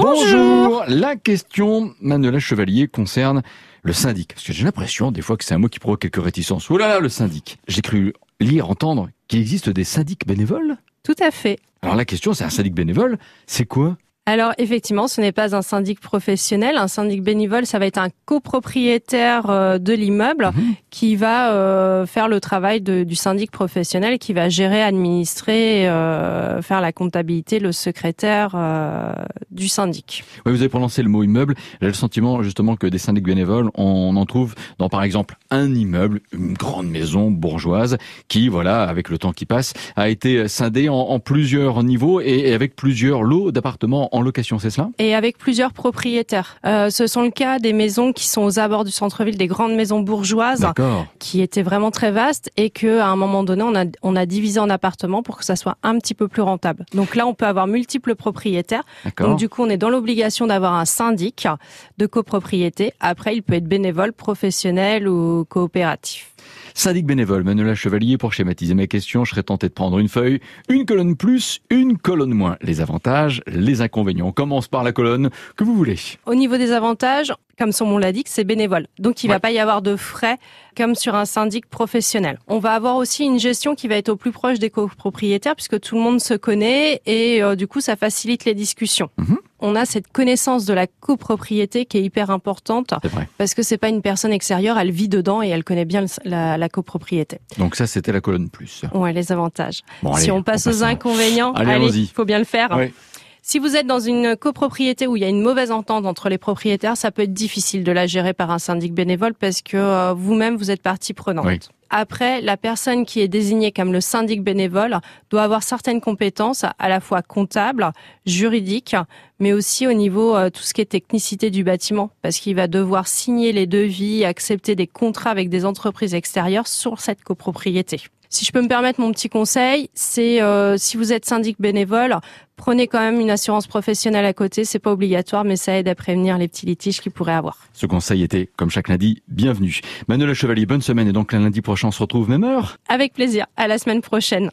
Bonjour. La question, Manuela Chevalier, concerne le syndic. Parce que j'ai l'impression, des fois, que c'est un mot qui provoque quelques réticences. Oh là là, le syndic. J'ai cru lire, entendre qu'il existe des syndics bénévoles? Tout à fait. Alors la question, c'est un syndic bénévole, c'est quoi? Alors effectivement, ce n'est pas un syndic professionnel. Un syndic bénévole, ça va être un copropriétaire euh, de l'immeuble mhm. qui va euh, faire le travail du syndic professionnel, qui va gérer, administrer, euh, faire la comptabilité, le secrétaire du syndic. Oui, vous avez prononcé le mot immeuble. J'ai le sentiment justement que des syndics bénévoles, on en trouve dans par exemple un immeuble, une grande maison bourgeoise, qui voilà, avec le temps qui passe, a été scindée en, plusieurs niveaux et, avec plusieurs lots d'appartements en location, c'est cela? Et avec plusieurs propriétaires. Euh, ce sont le cas des maisons qui sont aux abords du centre-ville, des grandes maisons bourgeoises, qui étaient vraiment très vastes et que à un moment donné, on a, on a divisé en appartements pour que ça soit un petit peu plus rentable. Donc là, on peut avoir multiples propriétaires. Donc du coup, on est dans l'obligation d'avoir un syndic de copropriété. Après, il peut être bénévole, professionnel ou coopératif. Syndic bénévole, Manuela Chevalier, pour schématiser mes questions, je serais tenté de prendre une feuille, une colonne plus, une colonne moins. Les avantages, les inconvénients. On commence par la colonne que vous voulez. Au niveau des avantages, comme son nom l'indique, c'est bénévole. Donc il ne va pas y avoir de frais comme sur un syndic professionnel. On va avoir aussi une gestion qui va être au plus proche des copropriétaires puisque tout le monde se connaît et euh, du coup ça facilite les discussions. Mhm. On a cette connaissance de la copropriété qui est hyper importante parce que c'est pas une personne extérieure, elle vit dedans et elle connaît bien la, copropriété. Donc ça c'était la colonne plus. Ouais, les avantages. si on passe aux inconvénients, allez, il faut bien le faire. Si vous êtes dans une copropriété où il y a une mauvaise entente entre les propriétaires, ça peut être difficile de la gérer par un syndic bénévole parce que euh, vous-même vous êtes partie prenante. Après, la personne qui est désignée comme le syndic bénévole doit avoir certaines compétences à la fois comptables, juridiques, mais aussi au niveau euh, tout ce qui est technicité du bâtiment, parce qu'il va devoir signer les devis, accepter des contrats avec des entreprises extérieures sur cette copropriété. Si je peux me permettre mon petit conseil, c'est euh, si vous êtes syndic bénévole, prenez quand même une assurance professionnelle à côté. C'est pas obligatoire, mais ça aide à prévenir les petits litiges qu'il pourrait avoir. Ce conseil était, comme chaque lundi, bienvenu. Manuela Chevalier, bonne semaine et donc lundi prochain on se retrouve même heure. Avec plaisir. À la semaine prochaine.